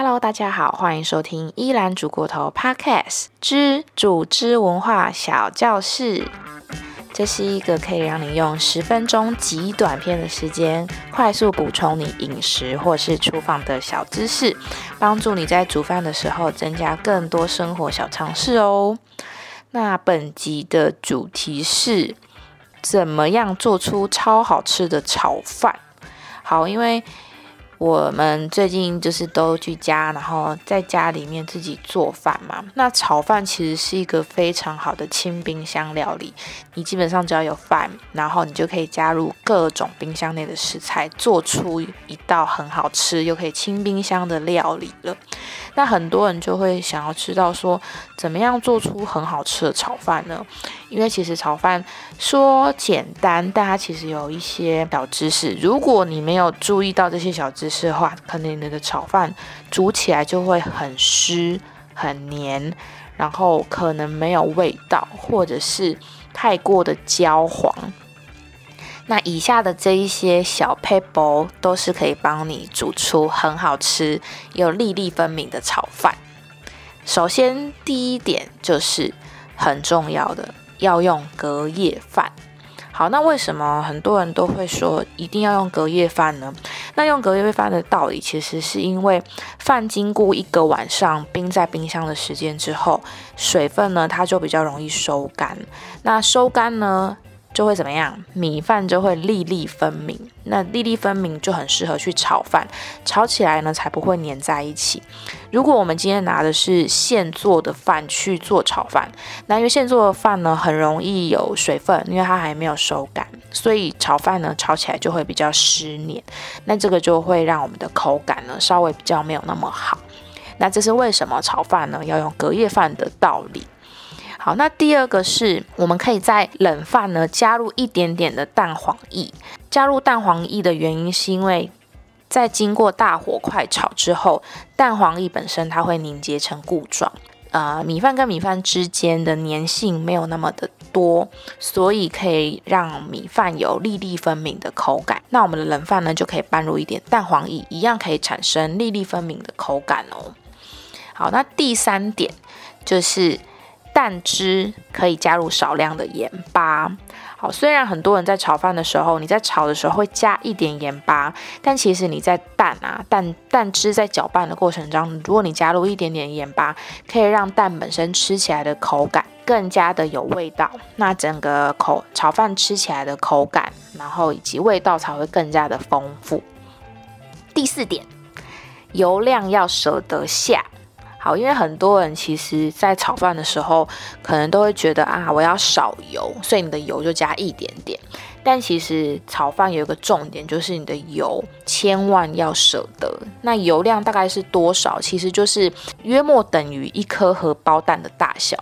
Hello，大家好，欢迎收听依兰煮过头 Podcast 之组织文化小教室。这是一个可以让你用十分钟极短片的时间，快速补充你饮食或是厨房的小知识，帮助你在煮饭的时候增加更多生活小常识哦。那本集的主题是怎么样做出超好吃的炒饭？好，因为。我们最近就是都居家，然后在家里面自己做饭嘛。那炒饭其实是一个非常好的清冰箱料理。你基本上只要有饭，然后你就可以加入各种冰箱内的食材，做出一道很好吃又可以清冰箱的料理了。那很多人就会想要知道说，怎么样做出很好吃的炒饭呢？因为其实炒饭说简单，但它其实有一些小知识。如果你没有注意到这些小知识的话，可能你的炒饭煮起来就会很湿、很黏，然后可能没有味道，或者是太过的焦黄。那以下的这一些小配博都是可以帮你煮出很好吃又粒粒分明的炒饭。首先，第一点就是很重要的。要用隔夜饭，好，那为什么很多人都会说一定要用隔夜饭呢？那用隔夜饭的道理，其实是因为饭经过一个晚上冰在冰箱的时间之后，水分呢它就比较容易收干，那收干呢？就会怎么样？米饭就会粒粒分明，那粒粒分明就很适合去炒饭，炒起来呢才不会粘在一起。如果我们今天拿的是现做的饭去做炒饭，那因为现做的饭呢很容易有水分，因为它还没有收干，所以炒饭呢炒起来就会比较湿黏，那这个就会让我们的口感呢稍微比较没有那么好。那这是为什么炒饭呢要用隔夜饭的道理。好，那第二个是，我们可以在冷饭呢加入一点点的蛋黄液。加入蛋黄液的原因是因为，在经过大火快炒之后，蛋黄液本身它会凝结成固状，呃，米饭跟米饭之间的粘性没有那么的多，所以可以让米饭有粒粒分明的口感。那我们的冷饭呢就可以拌入一点蛋黄液，一样可以产生粒粒分明的口感哦。好，那第三点就是。蛋汁可以加入少量的盐巴。好，虽然很多人在炒饭的时候，你在炒的时候会加一点盐巴，但其实你在蛋啊蛋蛋汁在搅拌的过程中，如果你加入一点点盐巴，可以让蛋本身吃起来的口感更加的有味道。那整个口炒饭吃起来的口感，然后以及味道才会更加的丰富。第四点，油量要舍得下。好，因为很多人其实，在炒饭的时候，可能都会觉得啊，我要少油，所以你的油就加一点点。但其实炒饭有一个重点，就是你的油千万要舍得。那油量大概是多少？其实就是约莫等于一颗荷包蛋的大小。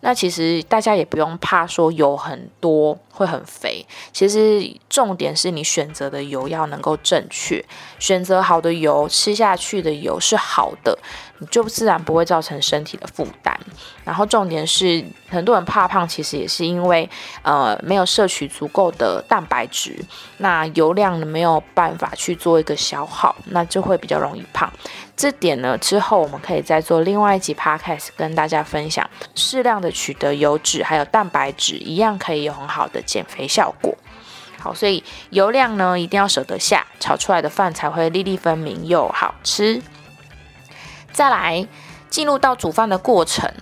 那其实大家也不用怕说油很多会很肥，其实重点是你选择的油要能够正确，选择好的油，吃下去的油是好的，你就自然不会造成身体的负担。然后重点是很多人怕胖，其实也是因为呃没有摄取足够的蛋白质，那油量没有办法去做一个消耗，那就会比较容易胖。这点呢，之后我们可以再做另外一集 podcast 跟大家分享，适量的取得油脂还有蛋白质，一样可以有很好的减肥效果。好，所以油量呢一定要舍得下，炒出来的饭才会粒粒分明又好吃。再来进入到煮饭的过程。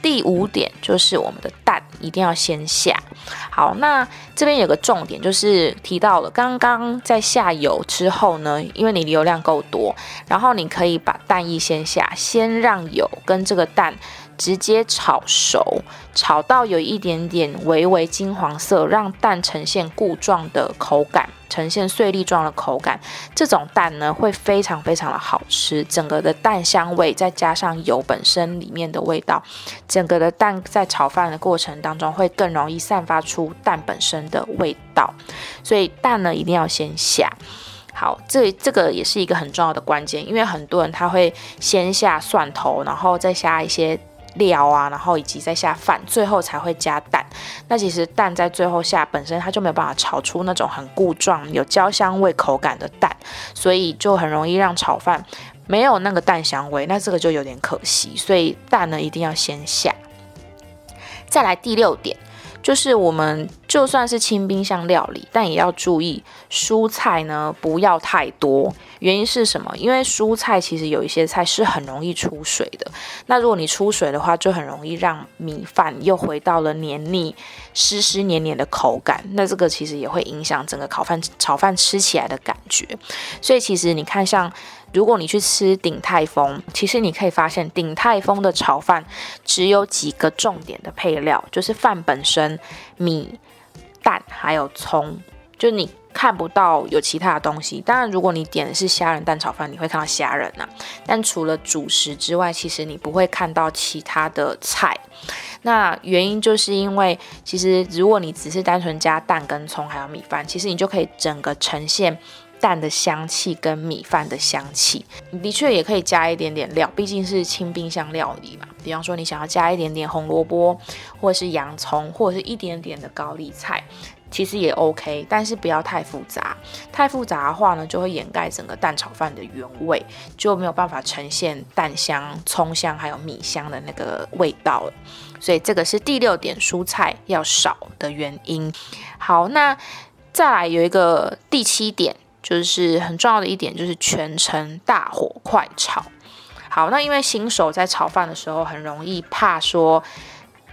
第五点就是我们的蛋一定要先下。好，那这边有个重点，就是提到了刚刚在下油之后呢，因为你油量够多，然后你可以把蛋液先下，先让油跟这个蛋。直接炒熟，炒到有一点点微微金黄色，让蛋呈现固状的口感，呈现碎粒状的口感。这种蛋呢，会非常非常的好吃。整个的蛋香味，再加上油本身里面的味道，整个的蛋在炒饭的过程当中，会更容易散发出蛋本身的味道。所以蛋呢，一定要先下。好，这这个也是一个很重要的关键，因为很多人他会先下蒜头，然后再下一些。料啊，然后以及再下饭，最后才会加蛋。那其实蛋在最后下，本身它就没有办法炒出那种很固状、有焦香味口感的蛋，所以就很容易让炒饭没有那个蛋香味。那这个就有点可惜，所以蛋呢一定要先下。再来第六点。就是我们就算是清冰箱料理，但也要注意蔬菜呢不要太多。原因是什么？因为蔬菜其实有一些菜是很容易出水的。那如果你出水的话，就很容易让米饭又回到了黏腻、湿湿黏黏的口感。那这个其实也会影响整个烤饭、炒饭吃起来的感觉。所以其实你看像。如果你去吃鼎泰丰，其实你可以发现鼎泰丰的炒饭只有几个重点的配料，就是饭本身、米、蛋还有葱，就你看不到有其他的东西。当然，如果你点的是虾仁蛋炒饭，你会看到虾仁呐。但除了主食之外，其实你不会看到其他的菜。那原因就是因为，其实如果你只是单纯加蛋跟葱还有米饭，其实你就可以整个呈现。蛋的香气跟米饭的香气，的确也可以加一点点料，毕竟是清冰箱料理嘛。比方说，你想要加一点点红萝卜，或者是洋葱，或者是一点点的高丽菜，其实也 OK。但是不要太复杂，太复杂的话呢，就会掩盖整个蛋炒饭的原味，就没有办法呈现蛋香、葱香还有米香的那个味道了。所以这个是第六点，蔬菜要少的原因。好，那再来有一个第七点。就是很重要的一点，就是全程大火快炒。好，那因为新手在炒饭的时候很容易怕说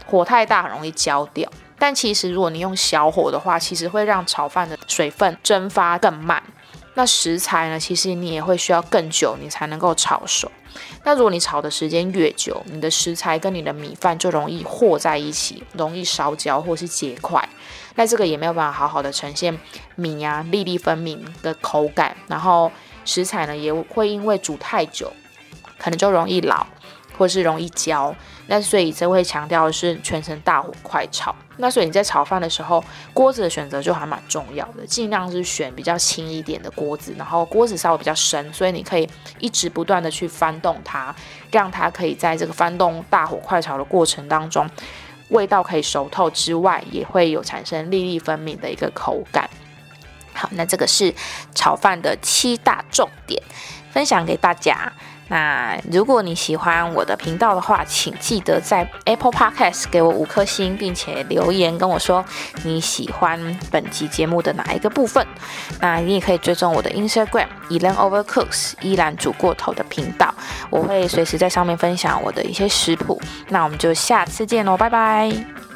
火太大，很容易焦掉。但其实如果你用小火的话，其实会让炒饭的水分蒸发更慢。那食材呢，其实你也会需要更久，你才能够炒熟。那如果你炒的时间越久，你的食材跟你的米饭就容易和在一起，容易烧焦或是结块。那这个也没有办法好好的呈现米呀粒粒分明的口感，然后食材呢也会因为煮太久，可能就容易老，或是容易焦。那所以这会强调的是全程大火快炒。那所以你在炒饭的时候，锅子的选择就还蛮重要的，尽量是选比较轻一点的锅子，然后锅子稍微比较深，所以你可以一直不断的去翻动它，让它可以在这个翻动大火快炒的过程当中。味道可以熟透之外，也会有产生粒粒分明的一个口感。好，那这个是炒饭的七大重点，分享给大家。那如果你喜欢我的频道的话，请记得在 Apple Podcast 给我五颗星，并且留言跟我说你喜欢本集节目的哪一个部分。那你也可以追踪我的 Instagram Elan Overcooks 依然煮过头的频道，我会随时在上面分享我的一些食谱。那我们就下次见喽，拜拜。